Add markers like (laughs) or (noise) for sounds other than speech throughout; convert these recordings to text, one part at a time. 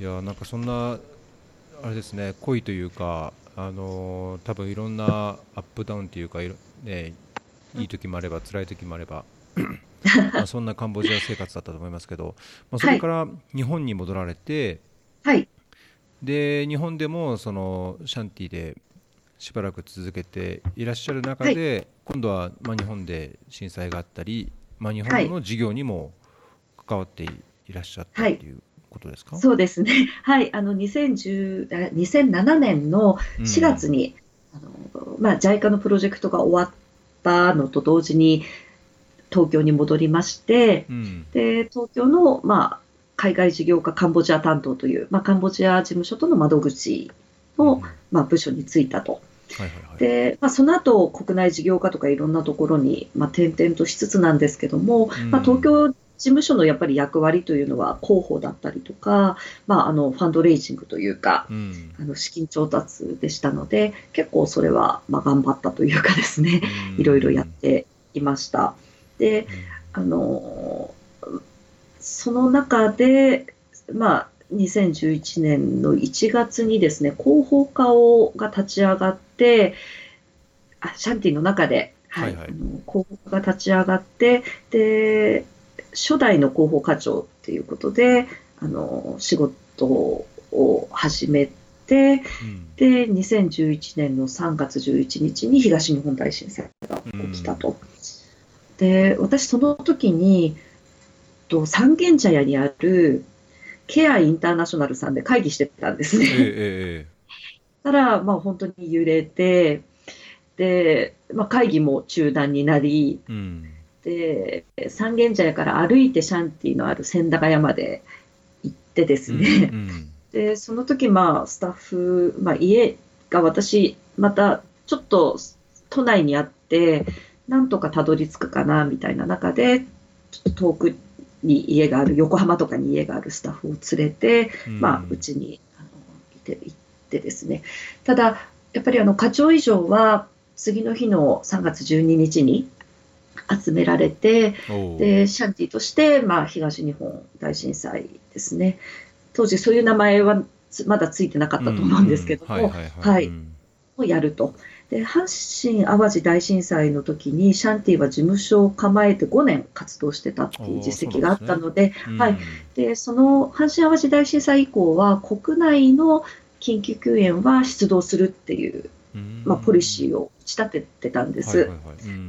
いやなんかそんなあれですね濃いというかあの多分いろんなアップダウンっていうかいろ、ね、いい時もあれば辛い時もあれば (coughs) まあそんなカンボジア生活だったと思いますけど、まあ、それから日本に戻られて、はい。で日本でもそのシャンティでしばらく続けていらっしゃる中で、今度は、まあ、日本で震災があったり、まあ、日本の事業にも関わっていらっしゃったっていうことですか、そうですね。(laughs) はい。あの、2010、あ2007年の4月に、あの、まあ、JICA のプロジェクトが終わったのと同時に、東京に戻りまして、うんで、東京の、まあ、海外事業家カンボジア担当という、まあ、カンボジア事務所との窓口の、うんまあ、部署に就いたと。はいはいはいで、まあ、その後、国内事業家とかいろんなところに、まあ、転々としつつなんですけども、うんまあ、東京事務所のやっぱり役割というのは広報だったりとか、まあ、あのファンドレイジングというか、うん。あの資金調達でしたので、結構それはまあ頑張ったというかですね、うん。いろいろやっていました。で、あのその中で、まあ、2011年の1月にですね、広報課をが立ち上がって、あシャンティの中で、はいはいはい。広報課が立ち上がって、で、初代の広報課長っていうことで、あの仕事を始めて、うんで、2011年の3月11日に東日本大震災が起きたと。で、私その時に、と三軒茶屋にあるケアインターナショナルさんで会議してたんですええね。えたら、まあ本当に揺れて、で、まあ会議も中断になり、えうんで、三軒茶屋から歩いてシャンティのある千駄ヶ谷まで行ってですね、うんで、その時、まあ、スタッフ、まあ、家が私、また、ちょっと、都内にあって、なんとかたどり着くかな、みたいな中で、ちょっと遠くに家がある、横浜とかに家があるスタッフを連れて、うん。まあ、うちに、あの、いて、行ってですね。ただ、やっぱり、あの、課長以上は、次の日の3月12日に集められて、で、シャンティとして、まあ、東日本大震災ですね。当時そういう名前はつまだついてなかったと思うんですけども、をやると。で、阪神・淡路大震災の時に、シャンティは事務所を構えて5年活動してたっていう実績があったので、はい。で、その阪神・淡路大震災以降は、国内の緊急救援は出動するっていう、うんまあ、ポリシーを打ち立ててたんです。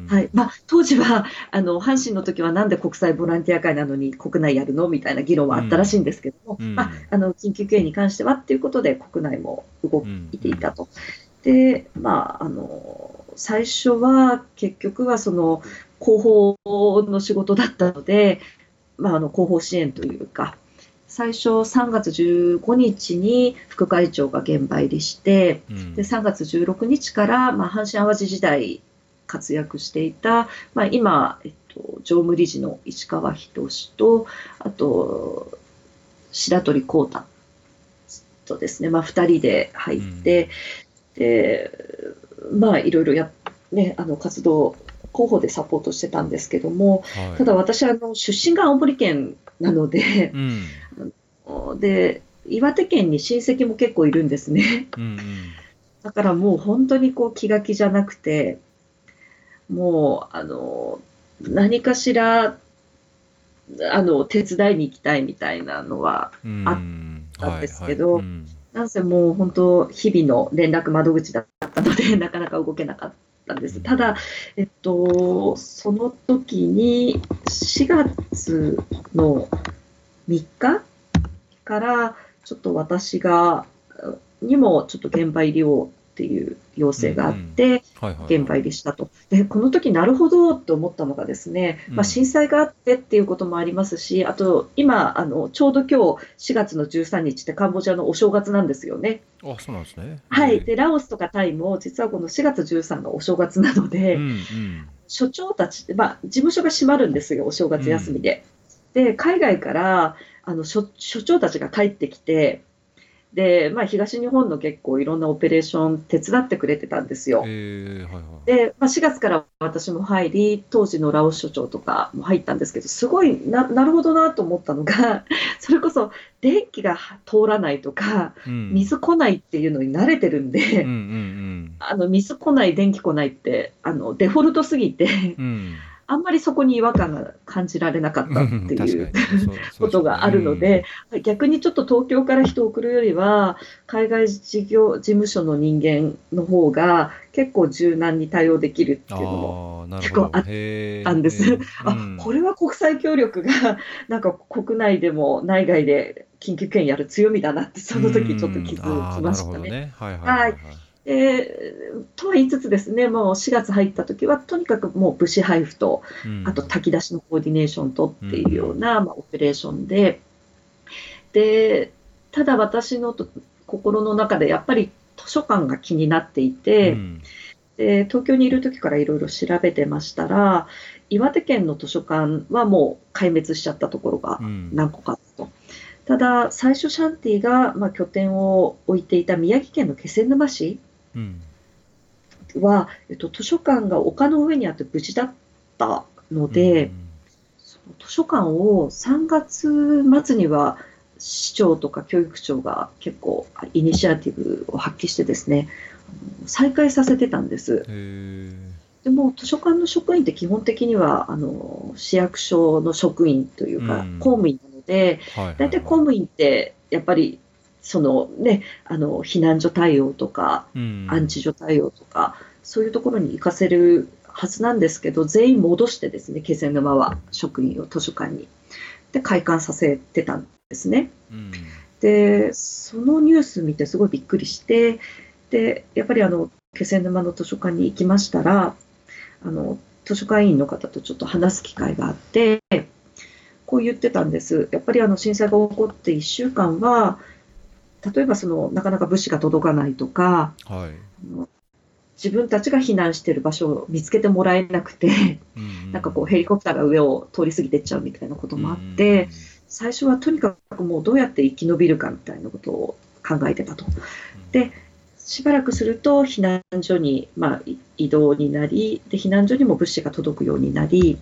はいまあ、当時はあの阪神の時はなんで国際ボランティア会なのに国内やるのみたいな議論はあったらしいんですけども、うん。まあ、あの緊急救援に関してはっていうことで国内も動うんいていたと。でまあ、あの最初は結局はその広報の仕事だったので、まあ、あの広報支援というか最初3月15日に副会長が現場入りして、うん。で3月16日から、まあ、阪神・淡路時代活躍していた、まあ、今、えっと、常務理事の石川仁とあと白鳥光太とですね、まあ、2人で入って、でまあいろいろや、ね、あの活動広報でサポートしてたんですけどもはい。ただ私あの出身が青森県なのでうん。で岩手県に親戚も結構いるんですね。うんうん。だからもう本当にこう気が気じゃなくて、もう、あの、何かしら、あの、手伝いに行きたいみたいなのは、うん。あったんですけどはいはい。うん。なんせもう本当、日々の連絡窓口だったので、なかなか動けなかったんです。ただ、えっと、その時に、4月の3日から、ちょっと私が、にもちょっと現場入りをっていう要請があって、現場入りしたと。で、この時なるほどって思ったのがですね、うんまあ、震災があってっていうこともありますし、あと今、あのちょうど今日4月の13日ってカンボジアのお正月なんですよね。あそうなんですねはい。で、ラオスとかタイも実はこの4月13がお正月なので、うんうん所長たちまあ、事務所が閉まるんですよ、お正月休みで。で、海外からあの所所長たちが帰ってきて、で、まあ、東日本の結構いろんなオペレーション手伝ってくれてたんですよ。えーはいはい。で、まあ、4月から私も入り、当時のラオス所長とかも入ったんですけど、すごいな、なるほどなと思ったのが、(laughs) それこそ電気が通らないとか、うん。水来ないっていうのに慣れてるんで、うんうんあの水来ない、電気来ないって、あのデフォルトすぎて、うんうんあんまりそこに違和感が感じられなかったっていう。ことがあるので、逆にちょっと東京から人を送るよりは、海外事業事務所の人間の方が結構柔軟に対応できるっていうのも結構あほど。へー。あんです。あうん。これは国際協力がなんか国内でも内外で緊急権やる強みだなってその時ちょっと気づきましたね。うん。あーなるほどね。はいはいはい。はいでとは言いつつですねもう4月入った時はとにかくもう物資配布とうん。あと炊き出しのコーディネーションとっていうような、まあ、オペレーションで。でただ私のと心の中でやっぱり図書館が気になっていて、うん。で東京にいる時からいろいろ調べてましたら岩手県の図書館はもう壊滅しちゃったところがうん。何個かあったと。ただ最初シャンティが、まあ、拠点を置いていた宮城県の気仙沼市うんは、えっと、図書館が丘の上にあって無事だったので、その図書館を3月末には市長とか教育長が結構イニシアティブを発揮してですね再開させてたんです。でも図書館の職員って基本的にはあの市役所の職員というかうん。公務員なので、ーはいはい。大体公務員ってやっぱりそのねあの避難所対応とかうん安置所対応とか、そういうところに行かせるはずなんですけど、全員戻してですね、気仙沼は職員を図書館に。で、開館させてたんですね。うんで、そのニュース見てすごいびっくりして、で、やっぱりあの、気仙沼の図書館に行きましたら、あの、図書館員の方とちょっと話す機会があって、こう言ってたんです。やっぱりあの震災が起こって1週間は、例えばそのなかなか物資が届かないとか、はい。自分たちが避難している場所を見つけてもらえなくて、うんなんかこうヘリコプターが上を通り過ぎてっちゃうみたいなこともあって、最初はとにかくもうどうやって生き延びるかみたいなことを考えてたと。でしばらくすると避難所に、まあ、い移動になりで、避難所にも物資が届くようになり、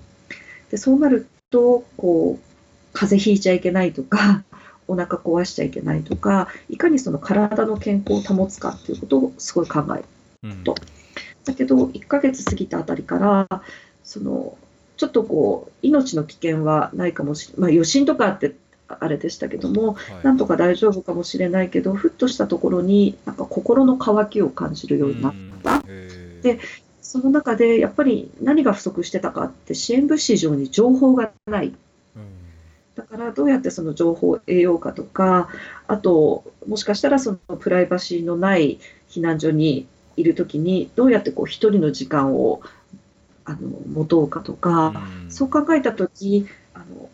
でそうなるとこう、風邪ひいちゃいけないとか、お腹壊しちゃいけないとか、いかにその体の健康を保つかっていうことをすごい考えうん。とだけど、1ヶ月過ぎたあたりから、そのちょっとこう命の危険はないかもしれない、まあ、余震とかあってあれでしたけども、はい。なんとか大丈夫かもしれないけど、ふっとしたところに、なんか心の渇きを感じるようになった。でその中で、やっぱり何が不足してたかって、支援物資以上に情報がない。うんだから、どうやってその情報を得ようかとか、あと、もしかしたらそのプライバシーのない避難所にいるときに、どうやってこう一人の時間をあの持とうかとか、うん。そう考えたとき、あの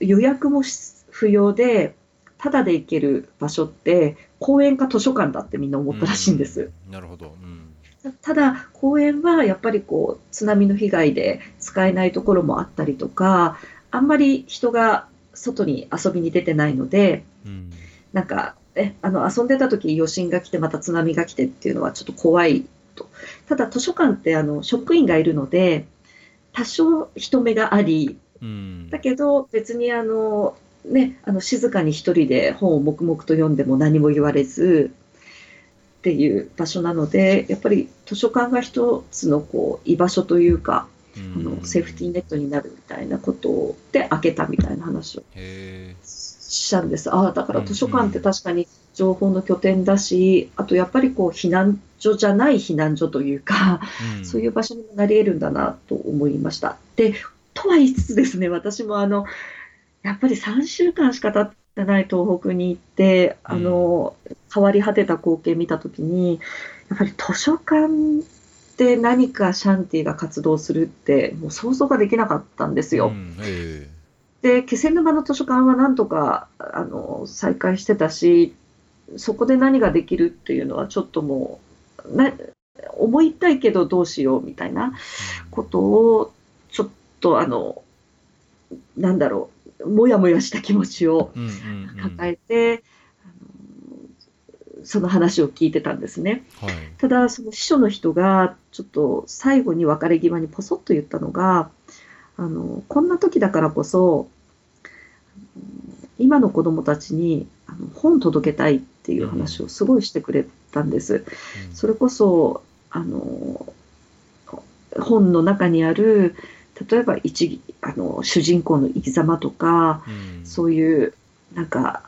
予約もし不要で、ただで行ける場所って、公園か図書館だってみんな思ったらしいんです。うん。なるほど。うん。ただ、公園はやっぱりこう津波の被害で使えないところもあったりとか、あんまり人が外に遊びに出てないので、うんなんか、えあの遊んでた時余震が来て、また津波が来てっていうのはちょっと怖いと。ただ、図書館ってあの職員がいるので、多少人目があり、うんだけど別にあの、ね、あの静かに一人で本を黙々と読んでも何も言われずっていう場所なので、やっぱり図書館が一つのこう居場所というか、あのセーフティーネットになるみたいなことで開けたみたいな話をへしたんです。ああ、だから図書館って確かに情報の拠点だし、あとやっぱりこう避難所じゃない避難所というか、ーそういう場所にもなり得るんだなと思いました。で、とは言いつつですね、私もあの、やっぱり3週間しか経ってない東北に行って、あの、変わり果てた光景見たときに、やっぱり図書館で何かシャンティが活動するって、もう想像ができなかったんですよ。うんへで、気仙沼の図書館はなんとかあの再開してたし、そこで何ができるっていうのはちょっともう、な思いたいけどどうしようみたいなーことを、ちょっとあの、なんだろう、もやもやした気持ちをうんうんうん。抱えて、あのその話を聞いてたんですね。はい。ただ、その秘書の人が、ちょっと最後に別れ際にポソッと言ったのが、あの、こんな時だからこそ、今の子供たちにあの本届けたいっていう話をすごいしてくれたんです。うんそれこそ、あの、本の中にある、例えば一あの主人公の生き様とか、うんそういう、なんか、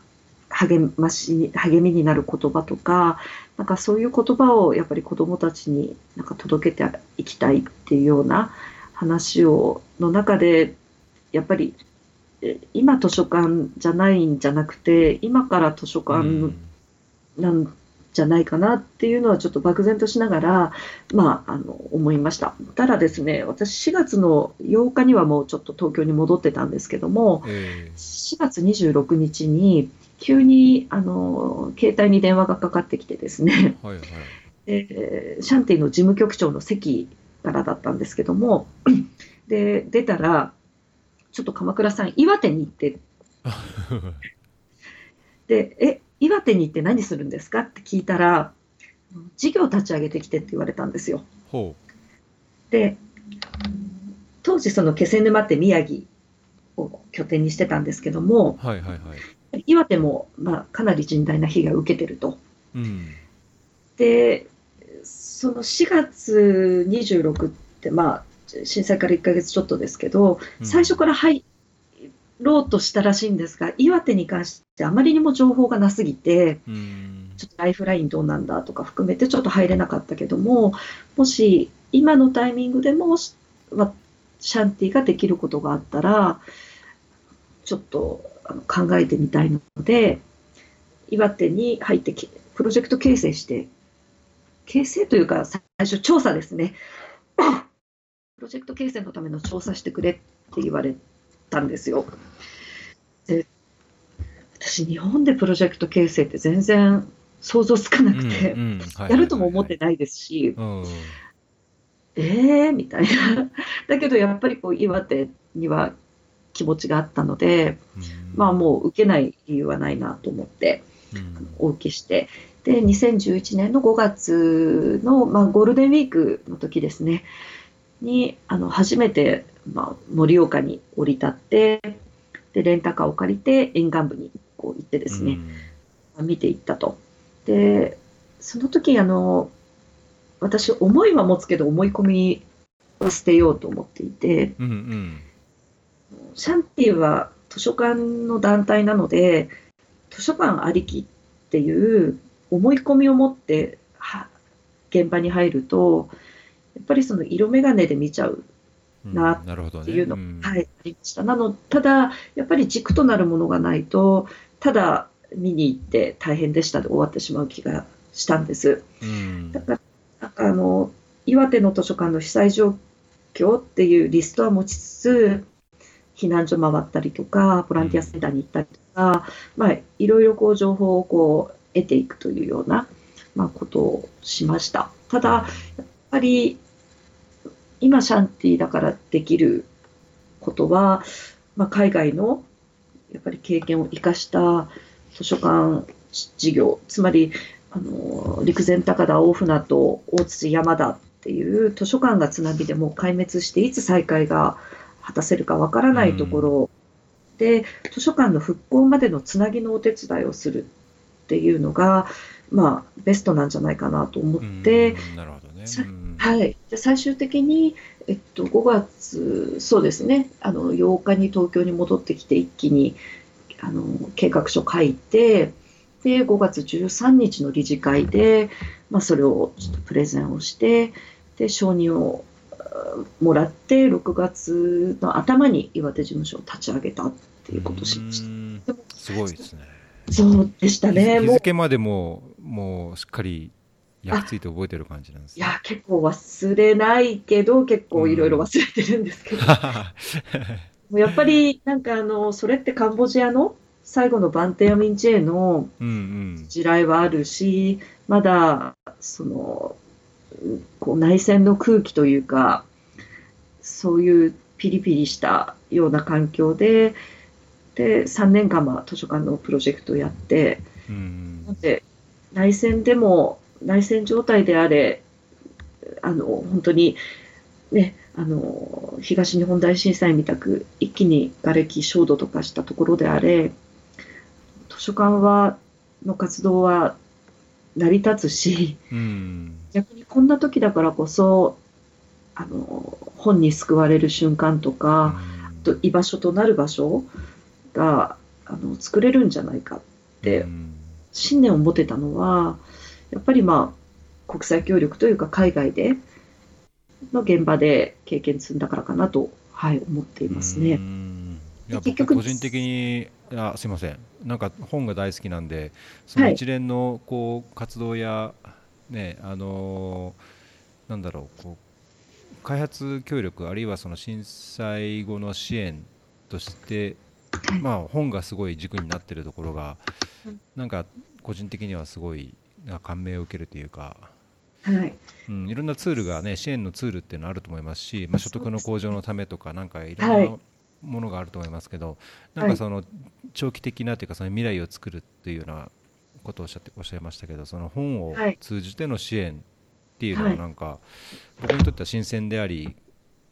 励ましに、励みになる言葉とか、なんかそういう言葉をやっぱり子供たちになんか届けていきたいっていうような話を、の中で、やっぱり、え今図書館じゃないんじゃなくて、今から図書館うんなんじゃないかなっていうのはちょっと漠然としながら、まあ、あの、思いました。ただですね、私4月の8日にはもうちょっと東京に戻ってたんですけども、え4月26日に急にあの携帯に電話がかかってきてですね、ーはいはい。でシャンティの事務局長の席からだったんですけども、で出たら、ちょっと鎌倉さん、岩手に行って、で、え、岩手に行って何するんですかって聞いたら、事業立ち上げてきてって言われたんですよ。ほで、当時その気仙沼って宮城を拠点にしてたんですけども、う。はいはいはい。岩手も、まあ、かなり甚大な被害を受けてると。うん。で、その4月26って、まあ、震災から1ヶ月ちょっとですけど、うん最初から入ろうとしたらしいんですが、岩手に関してあまりにも情報がなすぎて、うん。ちょっとライフラインどうなんだとか含めてちょっと入れなかったけども、もし今のタイミングでも、シャンティができることがあったら、ちょっと考えてみたいので、岩手に入ってきプロジェクト形成して、形成というか最初調査ですね。(coughs) プロジェクト形成のための調査してくれって言われたんですよ。で私、日本でプロジェクト形成って全然想像つかなくて、やるとも思ってないですし、うん。えーみたいな。だけどやっぱりこう岩手には気持ちがあったので、まあもう受けない理由はないなと思ってうん。お受けして、で、2011年の5月の、まあ、ゴールデンウィークの時ですね、に、あの、初めて、まあ、盛岡に降り立って、で、レンタカーを借りて沿岸部にこう行ってですね、見ていったと。で、その時、あの、私、思いは持つけど、思い込みは捨てようと思っていて、うん。うんうん。シャンティは図書館の団体なので、図書館ありきっていう思い込みを持っては現場に入ると、やっぱりその色眼鏡で見ちゃううんななるほどね。っていうの、んはい、ありました。なの、ただ、やっぱり軸となるものがないと、ただ見に行って大変でしたで終わってしまう気がしたんです。うんだから、なんかあの、岩手の図書館の被災状況っていうリストは持ちつつ、避難所回ったりとか、ボランティアセンターに行ったりとか、まあ、いろいろこう情報をこう得ていくというような、まあ、ことをしました。ただ、やっぱり、今シャンティだからできることは、まあ、海外のやっぱり経験を生かした図書館事業、つまり、あの陸前高田、大船渡、大津、山田っていう図書館が津波でもう壊滅して、いつ再開が果たせるかわからないところで、図書館の復興までのつなぎのお手伝いをするっていうのが、まあ、ベストなんじゃないかなと思って、うんなるほどね。はい、で最終的に、えっと、5月、そうですね、あの8日に東京に戻ってきて、一気にあの計画書書いて、で5月13日の理事会で、まあ、それをちょっとプレゼンをして、で承認をあもらって、6月の頭に岩手事務所を立ち上げたっていうことをしました。すごいですね。そうでしたね、日付までももうしっかり焼き付いて覚えてる感じなんですね。いや、結構忘れないけど、結構いろいろ忘れてるんですけど。(laughs) もうやっぱりなんかあのそれってカンボジアの最後のバンテヤミンチェのうんうん。地雷はあるしまだそのうんこう内戦の空気というかそういうピリピリしたような環境でで3年間まあ図書館のプロジェクトをやってうん。なんで内戦でも内戦状態であれあの本当にねあの東日本大震災みたく一気に瓦礫焦土とかしたところであれ図書館はの活動は成り立つし、うん、逆にこんな時だからこそあの本に救われる瞬間とか、うん、と居場所となる場所があの作れるんじゃないかって信念を持てたのはやっぱりまあ国際協力というか海外での現場で経験積んだからかなと、はい、思っていますね。いや僕個人的にあすみません。なんか本が大好きなんでその一連のこう活動や、ねあのー、なんだろうこう開発協力あるいはその震災後の支援として、まあ、本がすごい軸になっているところが、なんか個人的にはすごい感銘を受けるというか。はい。うん、いろんなツールが、ね、支援のツールっていうのはあると思いますし、まあ、所得の向上のためとか、なんかいろんなものがあると思いますけど、なんかその長期的なというか、その未来を作るっていうようなことをおっしゃっておっしゃいましたけど、その本を通じての支援っていうのは、なんか、僕にとっては新鮮であり、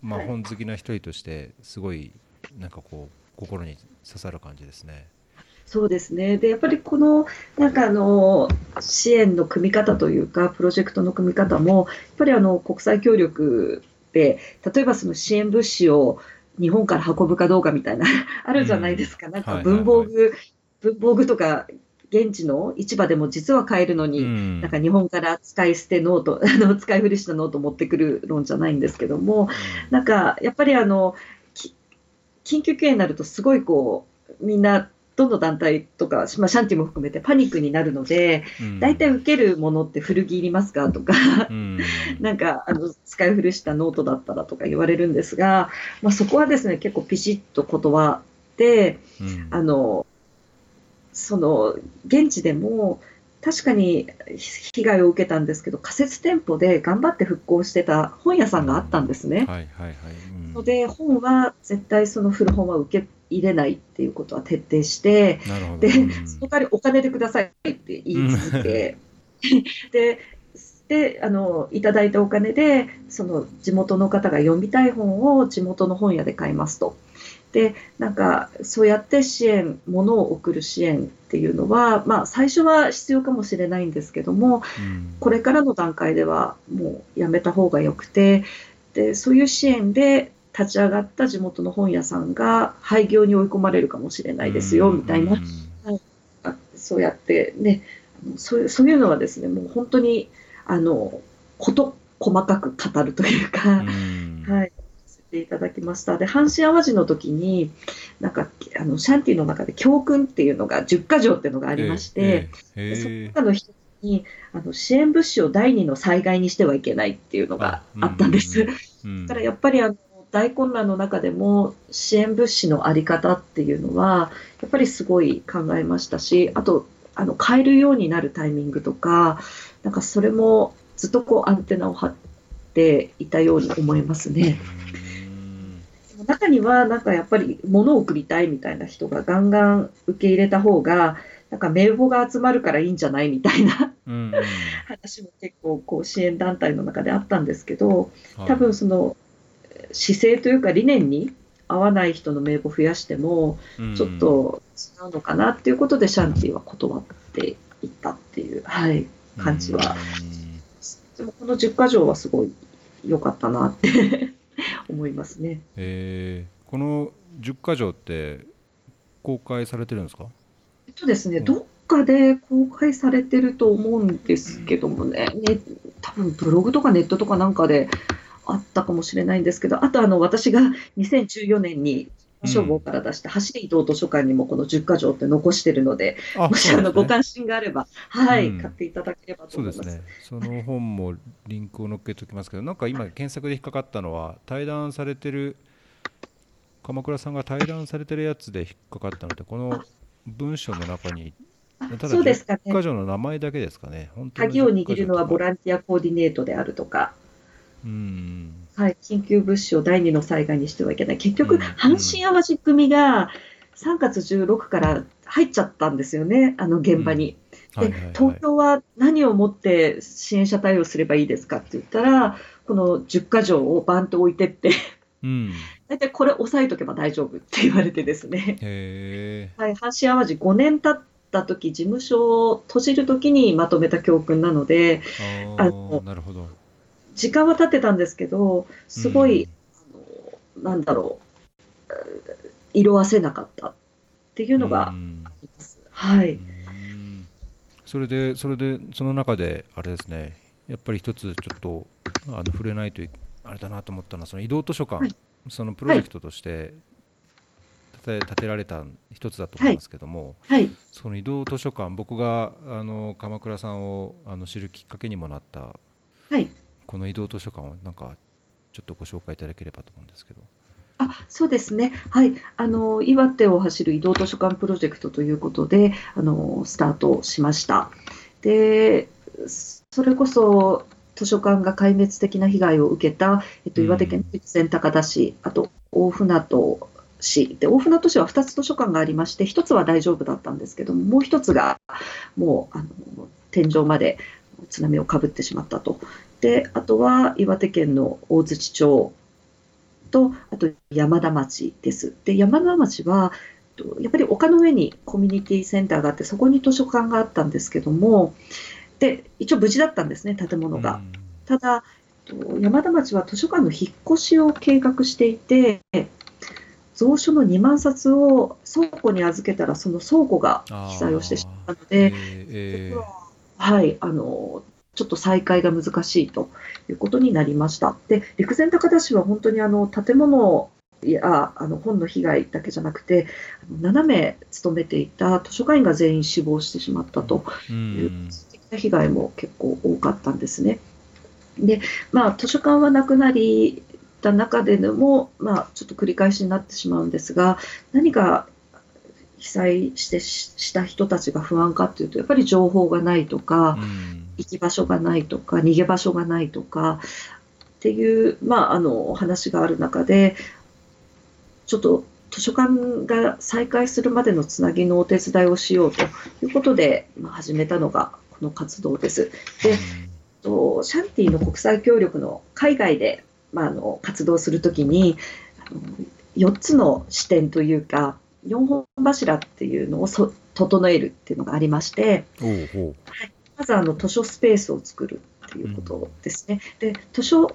まあ、本好きな一人として、すごいなんかこう、心に刺さる感じですね。そうですね。で、やっぱりこの、なんかあの、支援の組み方というか、プロジェクトの組み方も、やっぱりあの、国際協力で、例えばその支援物資を日本から運ぶかどうかみたいな、あるじゃないですか。うん、なんか文房具、文房具とか、現地の市場でも実は買えるのに、うん、なんか日本から使い捨てノート、(laughs) あの使い古したノート持ってくる論じゃないんですけども、うん、なんかやっぱりあの、緊急系になるとすごいこう、みんなどの団体とか、まあ、シャンティも含めてパニックになるので、大体、受けるものって古着いりますかとか、うん、(laughs) なんかあの使い古したノートだったらとか言われるんですが、まあ、そこはですね結構ピシッと断って、うん、あのその現地でも確かに被害を受けたんですけど仮設店舗で頑張って復興してた本屋さんがあったんですね。ので本は絶対その古本は受け入れないっていうことは徹底して、で、その代わりお金でくださいって言い続け、(laughs) で、で、あの、いただいたお金で、その地元の方が読みたい本を地元の本屋で買いますと。で、なんか、そうやって支援、物を送る支援っていうのは、まあ、最初は必要かもしれないんですけども、うん、これからの段階ではもうやめた方がよくて、で、そういう支援で立ち上がった地元の本屋さんが廃業に追い込まれるかもしれないですよ、みたいな、そうやってね、そういうそういうのはですね、もう本当に、あの、こと細かく語るというか、はい、ていただきました。で、阪神・淡路の時に、なんか、あの、シャンティの中で教訓っていうのが、10か条っていうのがありまして、えーえー、その中の一つにあの支援物資を第二の災害にしてはいけないっていうのがあったんです。だからやっぱりあの大混乱の中でも支援物資の在り方っていうのはやっぱりすごい考えましたしあとあの買えるようになるタイミングとかなんかそれもずっとこうアンテナを張っていたように思いますね。中にはなんかやっぱり物を送りたいみたいな人がガンガン受け入れた方がなんか名簿が集まるからいいんじゃないみたいな話も結構こう支援団体の中であったんですけど多分その姿勢というか理念に合わない人の名簿を増やしても、ちょっと違うのかなっていうことで、シャンティは断っていったっていう、はい、感じは。でもこの10か条はすごい良かったなって (laughs) 思いますね。えー、この10か条って公開されてるんですか？えっとですね、どっかで公開されてると思うんですけどもね、ね多分ブログとかネットとかなんかであったかもしれないんですけど、あとあの私が2014年に消防から出した走り移動図書館にもこの10か条って残してるので、もしあのご関心があれば、はい、買っていただければと思います。そうですね。その本もリンクを載っけておきますけど、なんか今検索で引っかかったのは対談されてる鎌倉さんが対談されてるやつで引っかかったので、この文章の中にただ10か条の名前だけですかね。鍵を握るのはボランティアコーディネートであるとか。うんはい、緊急物資を第二の災害にしてはいけない。結局、阪神・淡路組が3月16から入っちゃったんですよね、あの現場に。で東京は何をもって支援者対応すればいいですかって言ったら、この10か条をバンと置いてって。うん、(laughs) 大体これ押さえとけば大丈夫って言われてですね、はい、阪神・淡路5年経った時事務所を閉じる時にまとめた教訓なのであのなるほど時間は経ってたんですけどすごい、うん、なんだろう色あせなかったっていうのがあります。はい、それでそれでその中であれですねやっぱり一つちょっとあの触れないとあれだなと思ったのはその移動図書館、はい、そのプロジェクトとして立て立てられた一つだと思いますけども、はい、その移動図書館僕があの鎌倉さんをあの知るきっかけにもなった、はい、この移動図書館をなんかちょっとご紹介いただければと思うんですけど。あそうですね、はい、あの岩手を走る移動図書館プロジェクトということであのスタートしました。でそれこそ図書館が壊滅的な被害を受けた、えっと、岩手県陸前高田市、あと大船渡市。で大船渡市は2つ図書館がありまして1つは大丈夫だったんですけどももう1つがもうあの天井まで津波をかぶってしまったとであとは岩手県の大槌町とあと山田町です。で山田町はやっぱり丘の上にコミュニティセンターがあってそこに図書館があったんですけどもで、一応無事だったんですね、建物が。ただ、山田町は図書館の引っ越しを計画していて、蔵書の2万冊を倉庫に預けたら、その倉庫が被災をしてしまったので、えー、はい、あの、ちょっと再開が難しいということになりました。で、陸前高田市は本当にあの建物やあの本の被害だけじゃなくて、7名勤めていた図書館員が全員死亡してしまったという被害も結構多かったんですね。で、まあ、図書館はなくなりた中でも、まあ、ちょっと繰り返しになってしまうんですが、何が被災してした人たちが不安かというと、やっぱり情報がないとか、行き場所がないとか、逃げ場所がないとかっていう、まあ、あの話がある中で、ちょっと図書館が再開するまでのつなぎのお手伝いをしようということで、まあ、始めたのがの活動です。で、とシャンティの国際協力の海外で、まあ、あの活動するときにあの4つの視点というか4本柱っていうのをそ整えるっていうのがありまして、はい、まずあの図書スペースを作るっていうことですね。で図書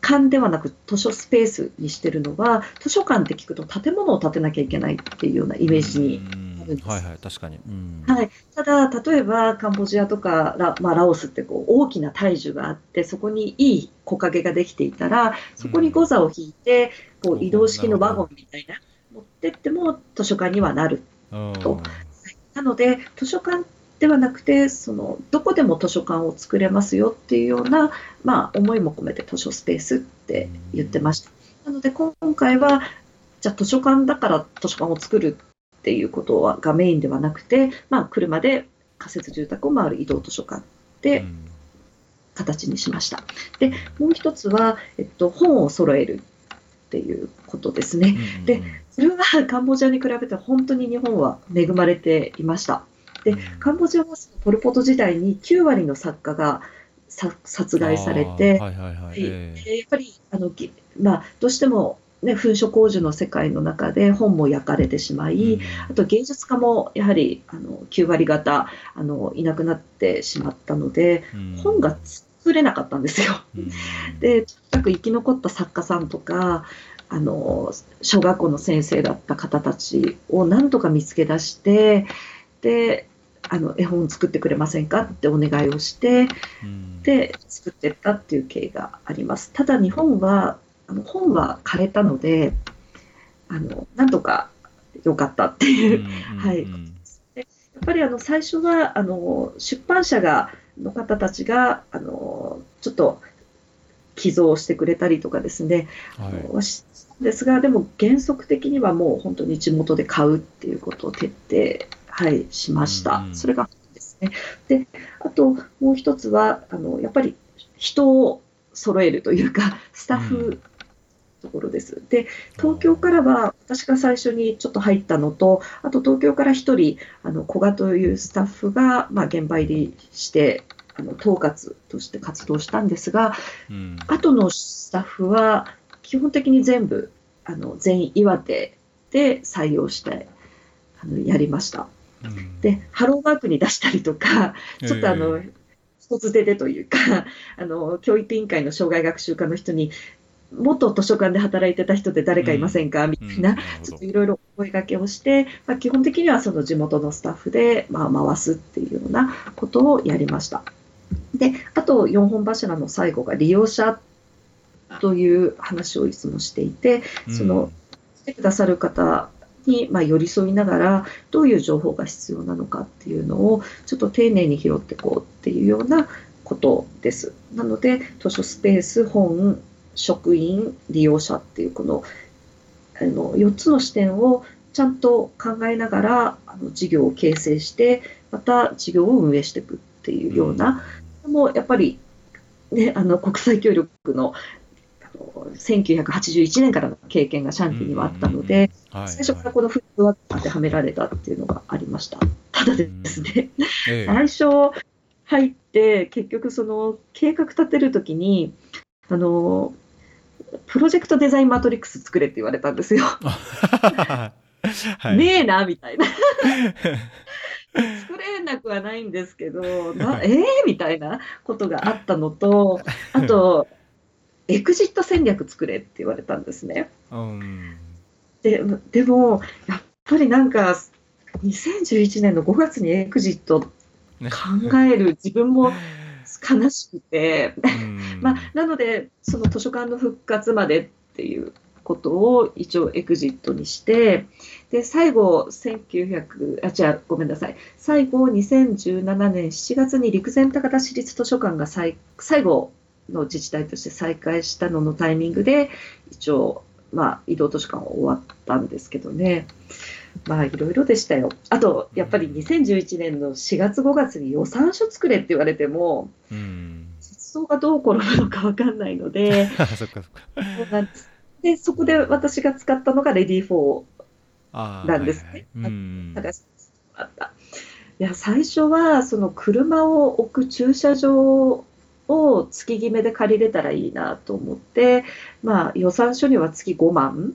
館ではなく図書スペースにしてるのは図書館って聞くと建物を建てなきゃいけないっていうようなイメージにるんです。はいはい、確かに。うん、はい、ただ、例えばカンボジアとかラ,、まあ、ラオスってこう大きな大樹があって、そこにいい木陰ができていたら、そこにゴザを引いて、こう移動式のワゴンみたいな、持ってっても図書館にはなると。なので、図書館ではなくて、そのどこでも図書館を作れますよっていうような、まあ、思いも込めて図書スペースって言ってました。なので今回はじゃあ図書館だから図書館を作るっていうことはがメインではなくて、まあ、車で仮設住宅を回る移動図書館で形にしました。でもう一つは、えっと、本を揃えるっていうことですね。でそれは (laughs) カンボジアに比べて本当に日本は恵まれていました。でカンボジアはポル・ポト時代に9割の作家が殺害されて、やっぱりあの、まあ、どうしてもね、噴書工事の世界の中で本も焼かれてしまい、うん、あと芸術家もやはりあの9割方あのいなくなってしまったので、うん、本が作れなかったんですよ。うん、でとにかく生き残った作家さんとかあの小学校の先生だった方たちを何とか見つけ出してであの絵本作ってくれませんか？ってお願いをして、で作っていったっていう経緯があります。ただ日本はあの本は枯れたので、あのなんとか良かったっていう、はい。でやっぱりあの最初はあの出版社がの方たちがあのちょっと寄贈してくれたりとかですね、はい、ですがでも原則的にはもう本当に地元で買うっていうことを徹底、はい、しました。それがですね。であともう一つはあのやっぱり人を揃えるというかスタッフところです。で、東京からは私が最初にちょっと入ったのと、あと東京から一人、あの古賀というスタッフが、まあ、現場入りして、あの統括として活動したんですが、うん後のスタッフは基本的に全部あの全員岩手で採用してあのやりました。うん。で、ハローワークに出したりとか、ちょっとあの、え一つ手でというか、(laughs) あの、教育委員会の障害学習課の人に、元図書館で働いてた人で誰かいませんか、みたいな、ちょっといろいろ声掛けをして、まあ、基本的にはその地元のスタッフで、まあ、回すっていうようなことをやりました。で、あと4本柱の最後が利用者という話をいつもしていて、その来てくださる方にまあ寄り添いながらどういう情報が必要なのかっていうのをちょっと丁寧に拾っていこうっていうようなことです。なので図書スペース、本、職員、利用者っていうこのあの4つの視点をちゃんと考えながらあの事業を形成してまた事業を運営していくっていうような、もうやっぱり、ね、あの国際協力の1981年からの経験がシャンティにはあったので、はい最初からこのフットワークが当てはめられたっていうのがありました。ただですね、ええ最初入って、結局その計画立てるときに、あの、プロジェクトデザインマトリックス作れって言われたんですよ。はいねえな、みたいな。(laughs) 作れなくはないんですけど、なえー、みたいなことがあったのと、あと、エクジット戦略作れって言われたんですね。うんででも、やっぱりなんか、2011年の5月にエクジットね考える自分も悲しくて、うんまあ、なので、その図書館の復活までっていうことを一応エクジットにして、で、最後、1900、あ、違う、ごめんなさい。最後、2017年7月に陸前高田市立図書館が最最後の自治体として再開したののタイミングで、一応、まあ、移動図書館は終わったんですけどね。まあ、いろいろでしたよ。あと、やっぱり2011年の4月5月に予算書作れって言われても、うんがどう転ぶのかわかんないので、(laughs) そでそこで私が使ったのがレディー4あーなんですねはいはい。いや、最初は、その車を置く駐車場を月決めで借りれたらいいなと思って、まあ、予算書には月5万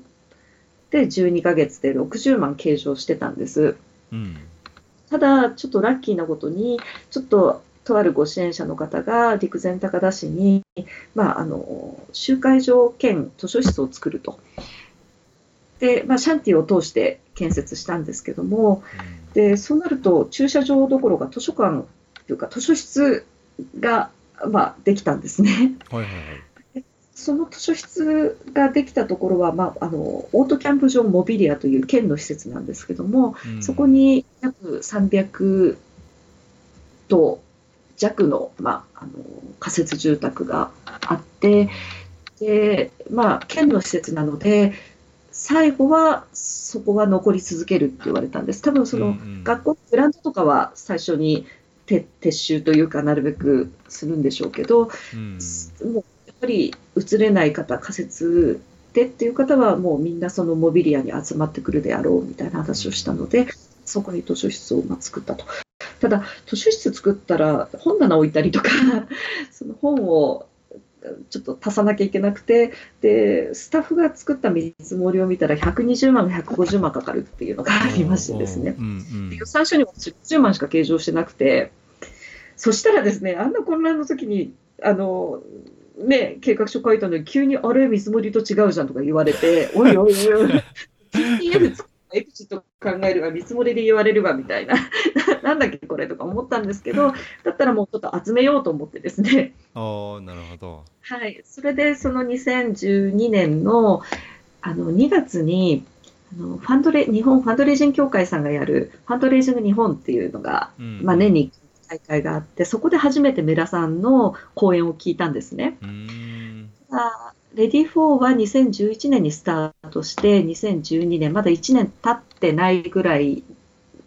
で、12ヶ月で60万計上してたんです。うんただ、ちょっとラッキーなことに、ちょっと、とあるご支援者の方が陸前高田市に、まあ、あの集会場兼図書室を作ると。で、まあ、シャンティを通して建設したんですけども、でそうなると駐車場どころか図書館というか図書室が、まあ、できたんですね。はいはいはいその図書室ができたところは、まあ、あのオートキャンプ場モビリアという県の施設なんですけども、うんそこに約300棟弱の,、まあ、あの仮設住宅があって、でまあ、県の施設なので、最後はそこは残り続けるって言われたんです。多分その、うんうん学校、グランドとかは最初に撤撤収というか、なるべくするんでしょうけど、うんもうやっぱり移れない方、仮設でっていう方は、もうみんなそのモビリアに集まってくるであろうみたいな話をしたので、そこに図書室をまあ作ったと。ただ、図書室作ったら本棚置いたりとか、(laughs) その本をちょっと足さなきゃいけなくて、で、スタッフが作った見積もりを見たら120万、150万かかるっていうのがありましてですね。予算書には10万しか計上してなくて、そしたらですね、あんな混乱の時に、あの、ね、計画書書いたのに、急にあれ、見積もりと違うじゃんとか言われて、おいおいおいおい、(laughs) PTF 作exit 考えるわ、見積もりで言われるわみたいな、(laughs) なんだっけ、これとか思ったんですけど、だったらもうちょっと集めようと思ってですね、ああなるほど。はい、それでその2012年のあの2月にあのファンドレ日本ファンドレイジング協会さんがやるファンドレイジング日本っていうのが、うん。まあ、年に1回大会があってそこで初めて米良さんの講演を聞いたんですね。うーんあ READYFOR は2011年にスタートして2012年まだ1年経ってないぐらい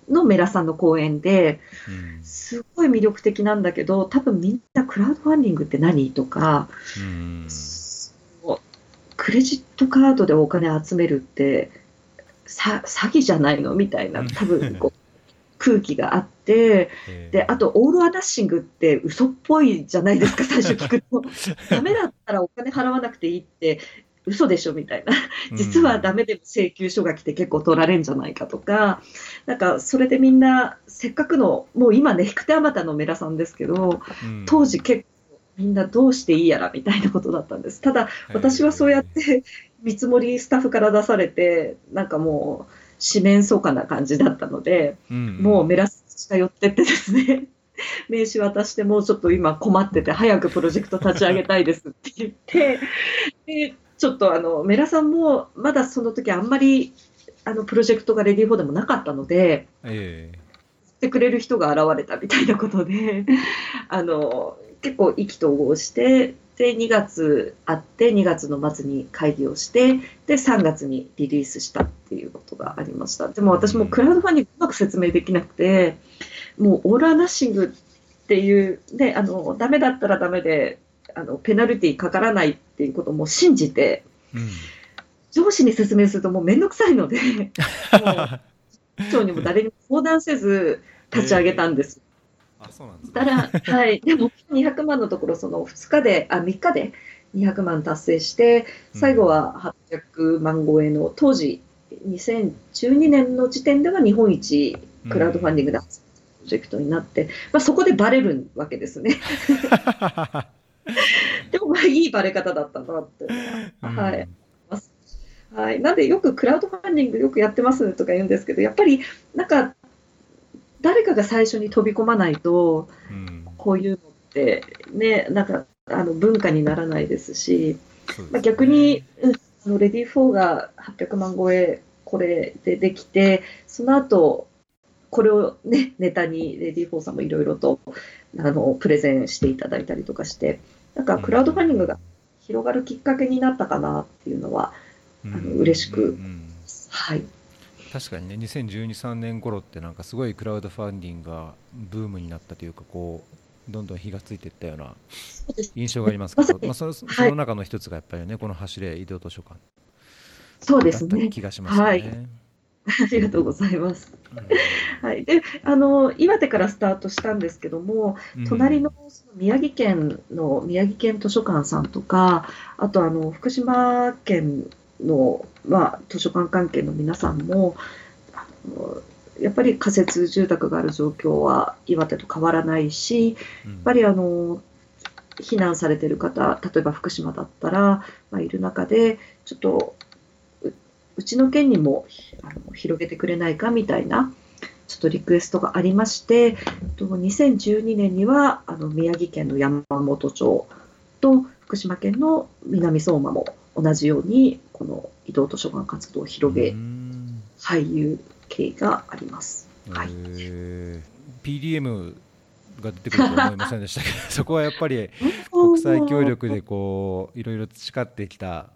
のメラさんの講演でうんすごい魅力的なんだけど多分みんなクラウドファンディングって何とかククレジットカードでお金集めるってさ詐欺じゃないの？みたいな。多分こう空気があってであとオール・ア・ナッシングって嘘っぽいじゃないですか (laughs) 最初聞くと。ダメだったらお金払わなくていいって嘘でしょみたいな。実はダメでも請求書が来て結構取られるんじゃないかとか。なんかそれでみんなせっかくのもう今ね引く手あまたのメラさんですけど、当時結構みんなどうしていいやらみたいなことだったんです。ただ私はそうやって見積もりスタッフから出されてなんかもう四面楚歌な感じだったので、もうメラスしか寄ってってですね (laughs) 名刺渡してもうちょっと今困ってて早くプロジェクト立ち上げたいですって言ってでちょっとあのメラさんもまだその時あんまりあのプロジェクトがレディー4でもなかったので、えー、ってくれる人が現れたみたいなことであの結構意気投合してで2月あって2月の末に会議をしてで3月にリリースしたっていうことがありました。でも私もクラウドファンディングうまく説明できなくてもうオーラーナッシングっていうねあのダメだったらダメであのペナルティかからないっていうことも信じて、うん、上司に説明するともう面倒くさいので、(laughs) もう市長にも誰にも相談せず立ち上げたんです。えー、あそうなんです、ね、たら、はい、でも200万のところ、その2日で、あ、3日で200万達成して、最後は800万超えの、当時、2012年の時点では日本一クラウドファンディングでプロジェクトになって、まあ、そこでバレるわけですね。(laughs) でもまあいいバレ方だったなってはい。はい、なんでよくクラウドファンディングよくやってますとか言うんですけどやっぱりなんか誰かが最初に飛び込まないと、こういうのってねなんかあの文化にならないですし、ね、まあ、逆に、うん、レディー4が800万超えこれでできてその後これを、ね、ネタにレディー4さんもいろいろとあのプレゼンしていただいたりとかしてなんかクラウドファンディングが広がるきっかけになったかなっていうのは、うん、あの嬉しく、うんうん、はい確かにね2012、3年頃ってなんかすごいクラウドファンディングがブームになったというかこうどんどん火がついていったような印象がありますけど、(laughs) まあ、そのその中の一つがやっぱりね、この走れ移動図書館そうですね。気がしますね。はい。(laughs) ありがとうございます。はい、であの岩手からスタートしたんですけども、隣の宮城県の宮城県図書館さんとか、あとあの福島県の、まあ、図書館関係の皆さんも、あのやっぱり仮設住宅がある状況は岩手と変わらないし、やっぱりあの避難されている方、例えば福島だったら、まあ、いる中で、ちょっとうちの県にもあの広げてくれないかみたいなちょっとリクエストがありまして2012年にはあの宮城県の山本町と福島県の南相馬も同じようにこの移動図書館活動を広げ俳優経があります。はい、PDM が出てくると思いませんでしたけど (laughs) そこはやっぱり国際協力でこういろいろ培ってきた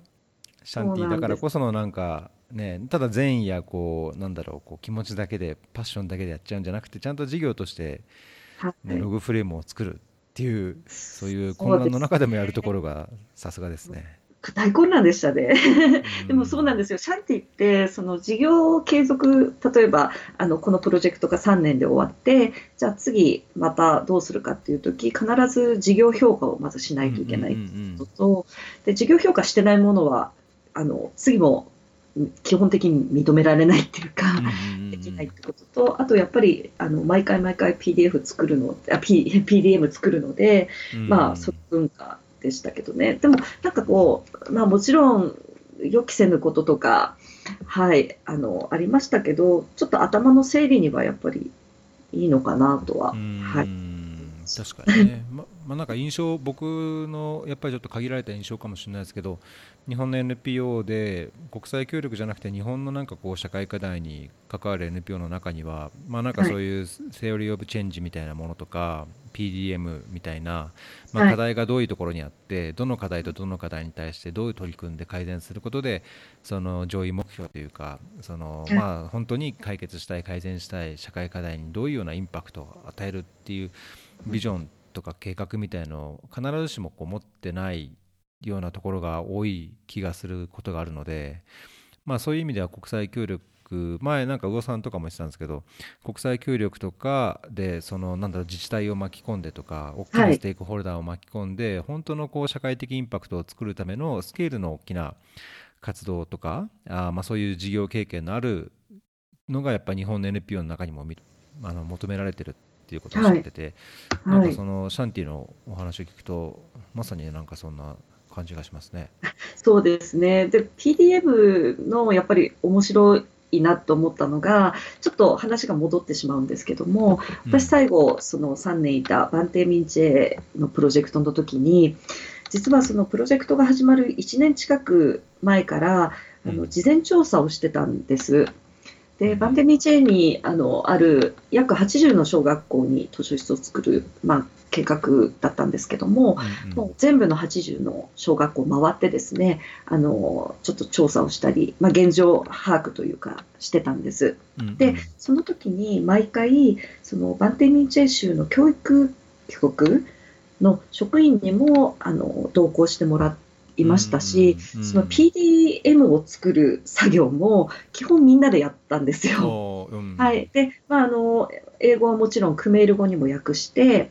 シャンティーだからこそのなんかねただ善意やこうなんだろうこう気持ちだけでパッションだけでやっちゃうんじゃなくてちゃんと事業として、ね、ログフレームを作るっていうそういう混乱の中でもやるところがさすがですね。大混乱でしたね。でもそうなんですよ。シャンティって、その事業継続、例えば、あの、このプロジェクトが3年で終わって、じゃあ次またどうするかっていう時、必ず事業評価をまずしないといけないこと。と、で、事業評価してないものは、あの次も基本的に認められないっていうか、できないってことと、あとやっぱりあの毎回毎回 PDF 作るの、あ P PDM 作るので、まあ、そういう文化でしたけどね、でもなんかこう、まあ、もちろん予期せぬこととか、はい、あのありましたけど、ちょっと頭の整理にはやっぱりいいのかなとは。はい。確かにね、(laughs) ままあ、なんか印象、僕のやっぱりちょっと限られた印象かもしれないですけど、日本の NPO で国際協力じゃなくて日本のなんかこう社会課題に関わる NPO の中には、まあ、なんかそういうセオリー・オブ・チェンジみたいなものとか、PDM みたいな、まあ、課題がどういうところにあって、どの課題とどの課題に対してどういう取り組んで改善することでその上位目標というかその、まあ、本当に解決したい改善したい社会課題にどういうようなインパクトを与えるっていうビジョンとか計画みたいのを必ずしもこう持ってないようなところが多い気がすることがあるので、まあ、そういう意味では国際協力前なんか魚さんとかも言ってたんですけど国際協力とかでそのなんだろう自治体を巻き込んでとか大きなステークホルダーを巻き込んで、本当のこう社会的インパクトを作るためのスケールの大きな活動とかあまあそういう事業経験のあるのがやっぱ日本の NPO の中にもあの求められてるっていうことをおっしゃってて、はい、なんかそのシャンティのお話を聞くとまさになんかそんな感じがしますね。そうですね。で、PDM のやっぱり面白いなと思ったのが、ちょっと話が戻ってしまうんですけども、私最後、その3年いたバンテーミンチェのプロジェクトの時に、実はそのプロジェクトが始まる1年近く前から、あの事前調査をしてたんです。でバンデミーチェーンにあのある約80の小学校に図書室を作る、まあ、計画だったんですけどもうんうん、もう全部の80の小学校を回ってですねあのちょっと調査をしたり、まあ、現状把握というかしてたんです。うんうん、でその時に毎回そのバンテミンチェ州の教育局の職員にもあの同行してもらっていましたし、その PDM を作る作業も基本みんなでやったんですよ。うん、はい。で、まあ、あの、英語はもちろんクメール語にも訳して、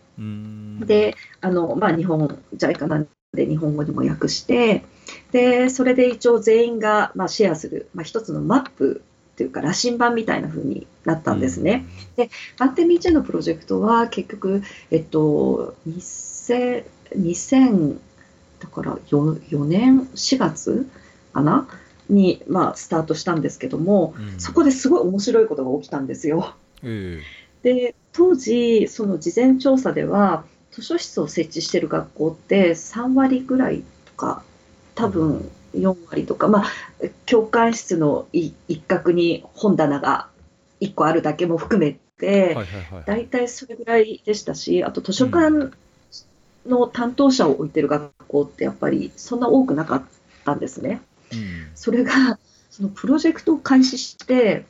で、あの、まあ、日本、JICA なんで日本語にも訳して、で、それで一応全員が、まあ、シェアする、まあ、一つのマップというか、羅針盤みたいな風になったんですね。で、バンテミーチェのプロジェクトは結局、えっと、2000、2000だから 4, 4年4月かな？に、まあ、スタートしたんですけども、うん、そこですごい面白いことが起きたんですよ。えー、で当時その事前調査では図書室を設置してる学校って3割ぐらいとか多分4割とか、まあ、教官室の一角に本棚が1個あるだけも含めて、大体それぐらいでしたしあと図書館の担当者を置いてる学校ってやっぱりそんな多くなかったんですね。うん、それがそのプロジェクトを開始して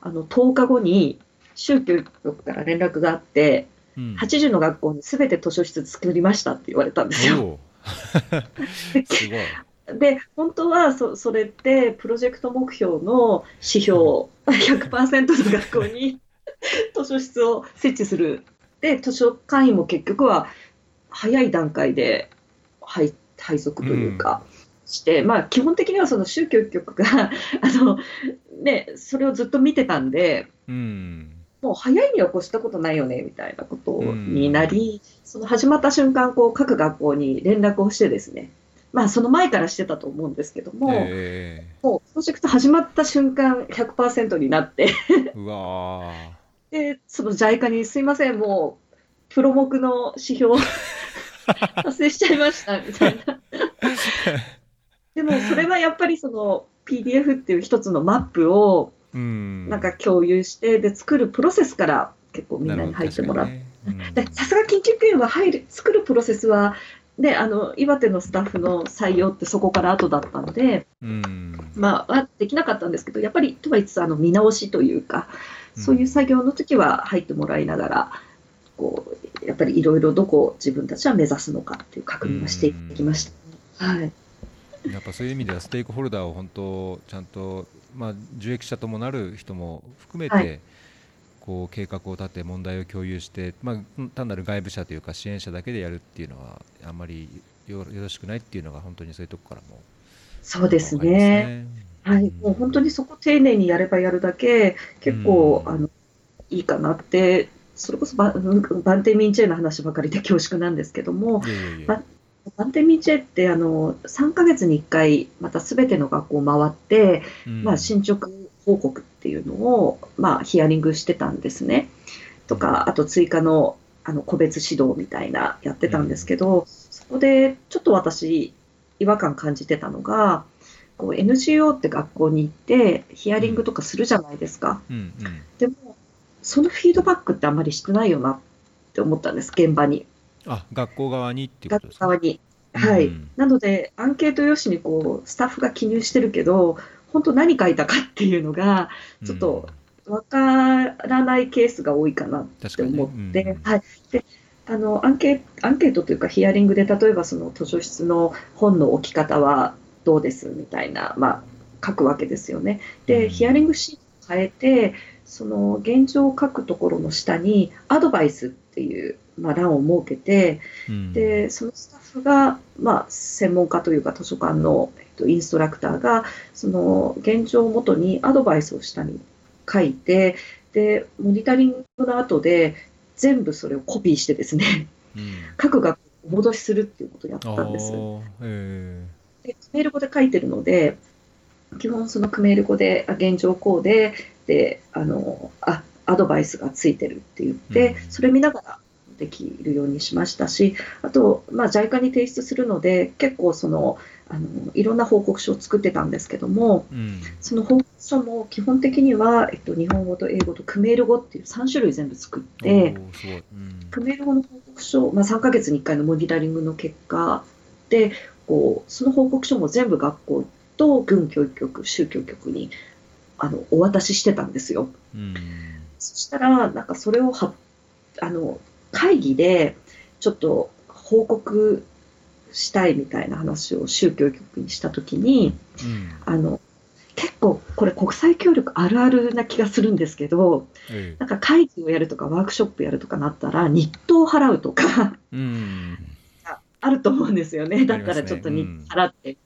あの10日後に宗教局から連絡があって、うん、80の学校にすべて図書室作りましたって言われたんですよ。(laughs) すごい。で本当はそそれってプロジェクト目標の指標100%の学校に (laughs) 図書室を設置する。で図書館員も結局は早い段階で配配属というか。して、まあ、基本的にはその宗教局があの、ね、それをずっと見てたんで、うん、もう早いには越したことないよねみたいなことになり、うん、その始まった瞬間こう各学校に連絡をしてですね、まあ、その前からしてたと思うんですけども、えー、もうプロジェクト始まった瞬間100%になって。うわ (laughs) でその JICA にすいませんもうプロ目の指標 (laughs) 達成しちゃいましたみたいな。でもそれはやっぱりその PDF っていう一つのマップをなんか共有してで作るプロセスから結構みんなに入ってもらって。さすが緊急救援は入る作るプロセスはであの岩手のスタッフの採用ってそこから後だったので、うん、まあ、はできなかったんですけどやっぱりとはいつつあの見直しというかそういう作業の時は入ってもらいながら、こうやっぱりいろいろどこを自分たちは目指すのかっていう確認をしていきました。はい、やっぱそういう意味ではステークホルダーを本当ちゃんと、まあ、受益者ともなる人も含めて、はい、こう計画を立て問題を共有して、まあ、単なる外部者というか支援者だけでやるっていうのはあんまりよろしくないっていうのが本当にそういうとこからもそうですね。はい、もう本当にそこ丁寧にやればやるだけ結構、あのいいかなってそれこそババンテミンチェの話ばかりで恐縮なんですけども、ババンテミンチェってあの3か月に1回またすべての学校を回って、うん、まあ、進捗報告っていうのを、まあ、ヒアリングしてたんですね。とかあと追加のあの個別指導みたいなやってたんですけど、うん、そこでちょっと私違和感感じてたのがこう NGO って学校に行ってヒアリングとかするじゃないですか。うんうん、でもそのフィードバックってあんまりしてないよなって思ったんです、現場に。あ学校側にってことですか？学校側に。はい、うん、なので、アンケート用紙にこうスタッフが記入してるけど、本当何書いたかっていうのが、ちょっとわからないケースが多いかなって思って、ね。うん、はい、であのアンケアンケートというかヒアリングで例えばその図書室の本の置き方はどうですみたいな、まあ、書くわけですよね。で、うん。ヒアリングシートを変えてその現状を書くところの下にアドバイスっていう、まあ、欄を設けてうん。でそのスタッフが、まあ、専門家というか図書館の、えっと、インストラクターがその現状をもとにアドバイスを下に書いてでモニタリングの後で全部それをコピーしてですねうん。各学校戻しするっていうことをやっあたんです。でクメール語で書いてるので基本そのクメール語であ現状こうでであのあアドバイスがついてるって言って、うんそれ見ながらできるようにしましたしあと、まあ、JICA に提出するので結構そのあのいろんな報告書を作ってたんですけどもーうんその報告書も基本的には、えっと、日本語と英語とクメール語っていう3種類全部作って。うんクメール語の報告書、まあ、3ヶ月に1回のモニタリングの結果でこうその報告書も全部学校と軍教育局宗教局にあのお渡ししてたんですよ。うんそしたらなんかそれをはあの会議でちょっと報告したいみたいな話を宗教局にしたときにうん。あの結構これ国際協力あるあるな気がするんですけどええ。なんか会議をやるとかワークショップやるとかなったら日当を払うとかうん。あると思うんですよね。だったらちょっと日当払って。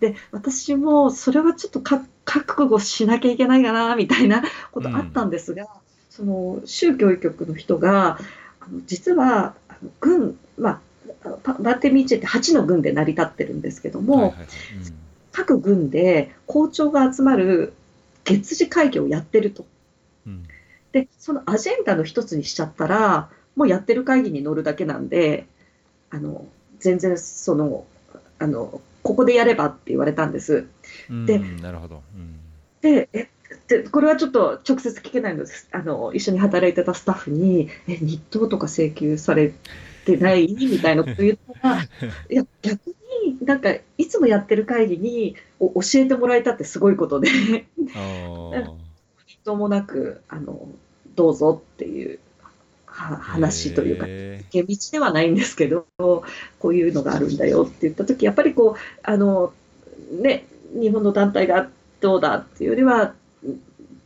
で、私もそれはちょっとか覚悟しなきゃいけないかな、みたいなことあったんですが、その宗教局の人が、あの実はあの軍、まあ、パバンテミーチェって8の軍で成り立ってるんですけども、はいはいはい。各軍で校長が集まる月次会議をやってると。うん。で、そのアジェンダの一つにしちゃったら、もうやってる会議に乗るだけなんで、あの、全然その、あの、ここでやればって言われたんです。うんでなるほど。うん。で、え、でこれはちょっと直接聞けないのです。あの、一緒に働いてたスタッフに、え、日当とか請求されてない？みたいなこと言ったら、(laughs) いや、逆になんか、いつもやってる会議にお教えてもらえたってすごいことで、あー。(laughs) 日当もなく、あの、どうぞっていうは話というか、へ厳道ではないんですけど、こういうのがあるんだよって言ったとき、やっぱりこう、あの、ね、日本の団体がどうだっていうよりは、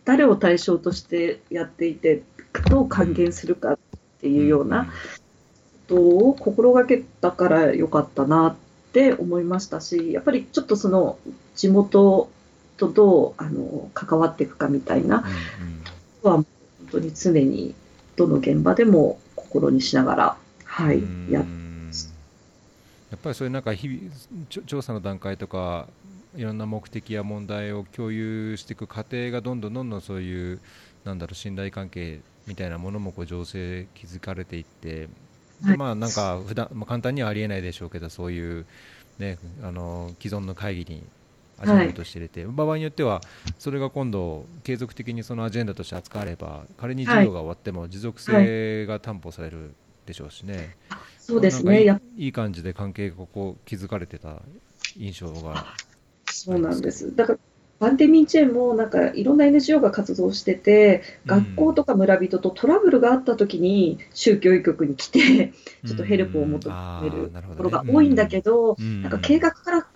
誰を対象としてやっていて、どう還元するかってーいうようなことを心がけたからよかったなって思いましたし、やっぱりちょっとその地元とどうあの関わっていくかみたいなうんうん。本当に常にどの現場でも心にしながら、はい、うん。やっやっぱりそういうなんか日々調査の段階とかいろんな目的や問題を共有していく過程がどんどんどんどんそういうなんだろう信頼関係みたいなものもこう醸成築かれていってではいまあなんか普段まあ簡単にはありえないでしょうけどそういうねあの既存の会議にアジェンダとして入れて、場合によってはそれが今度継続的にそのアジェンダとして扱われば仮に授業が終わっても持続性が担保されるでしょうしね。そうですね、いい感じで関係がこう築かれてた印象が。そうなんです。だからバンテミンチェーンもなんかいろんな NGO が活動してて、学校とか村人とトラブルがあった時に宗教局に来て、ちょっとヘルプを求めるところが多いんだけど、なんか計画から、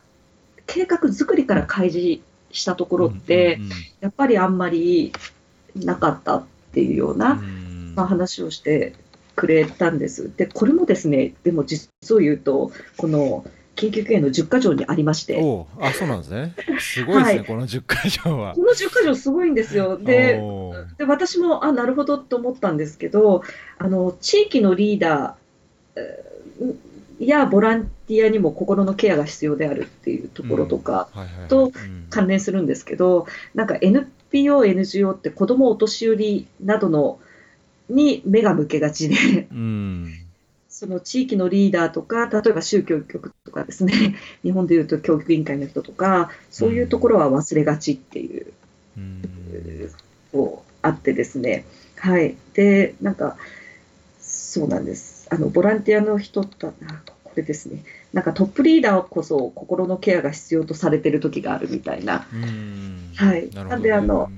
計画作りから開示したところって、やっぱりあんまりなかったっていうような、まあ、話をしてくれたんです。で、これもですね、でも実を言うと、この緊急経営の10か条にありまして、あそうなんですね。すごいですね、はい。この10か条は。こ。の10か条すごいんですよ。で、で私も、あ、なるほどと思ったんですけど、あの、地域のリーダーえーやボランティアにも心のケアが必要であるっていうところとか、とうん。関連するんですけど、なんか NPO、NGO って子供お年寄りなどのに目が向けがちで、うんその地域のリーダーとか、例えば宗教局とかですね、(laughs) 日本でいうと教育委員会の人とか、そういうところは忘れがちっていう、うん。こうあってですね、はい。で、なんか、そうなんです。あの、ボランティアの人と、あこれですね、なんかトップリーダーこそ心のケアが必要とされてる時があるみたいな、うん。はい。なねなんであの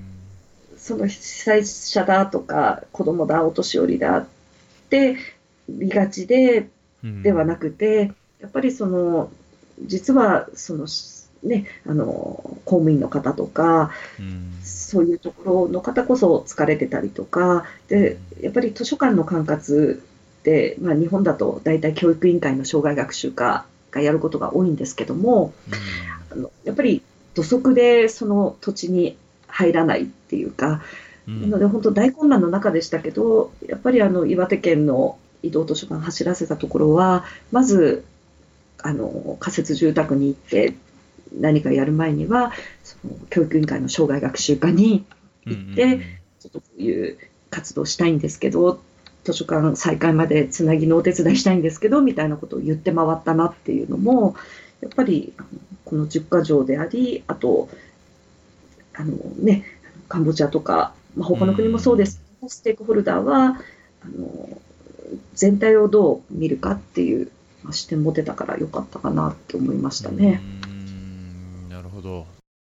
その被災者だとか子供だお年寄りだって見がちでうん。ではなくて、やっぱりその実はそのねあの公務員の方とかうん。そういうところの方こそ疲れてたりとかでやっぱり図書館の管轄って、まあ、日本だと大体教育委員会の生涯学習課がやることが多いんですけどもあのやっぱり土足でその土地に入らないっていうかうん。なので本当大混乱の中でしたけどやっぱりあの岩手県の移動図書館走らせたところはまずあの仮設住宅に行って何かやる前にはその教育委員会の生涯学習課に行ってちょっとこういう活動したいんですけど図書館再開までつなぎのお手伝いしたいんですけどみたいなことを言って回ったなっていうのもやっぱりこの10か条でありあとあのねカンボジアとか、まあ、他の国もそうです。ステークホルダーはあの全体をどう見るかっていう、視点持てたからよかったかなって思いましたね。なるほど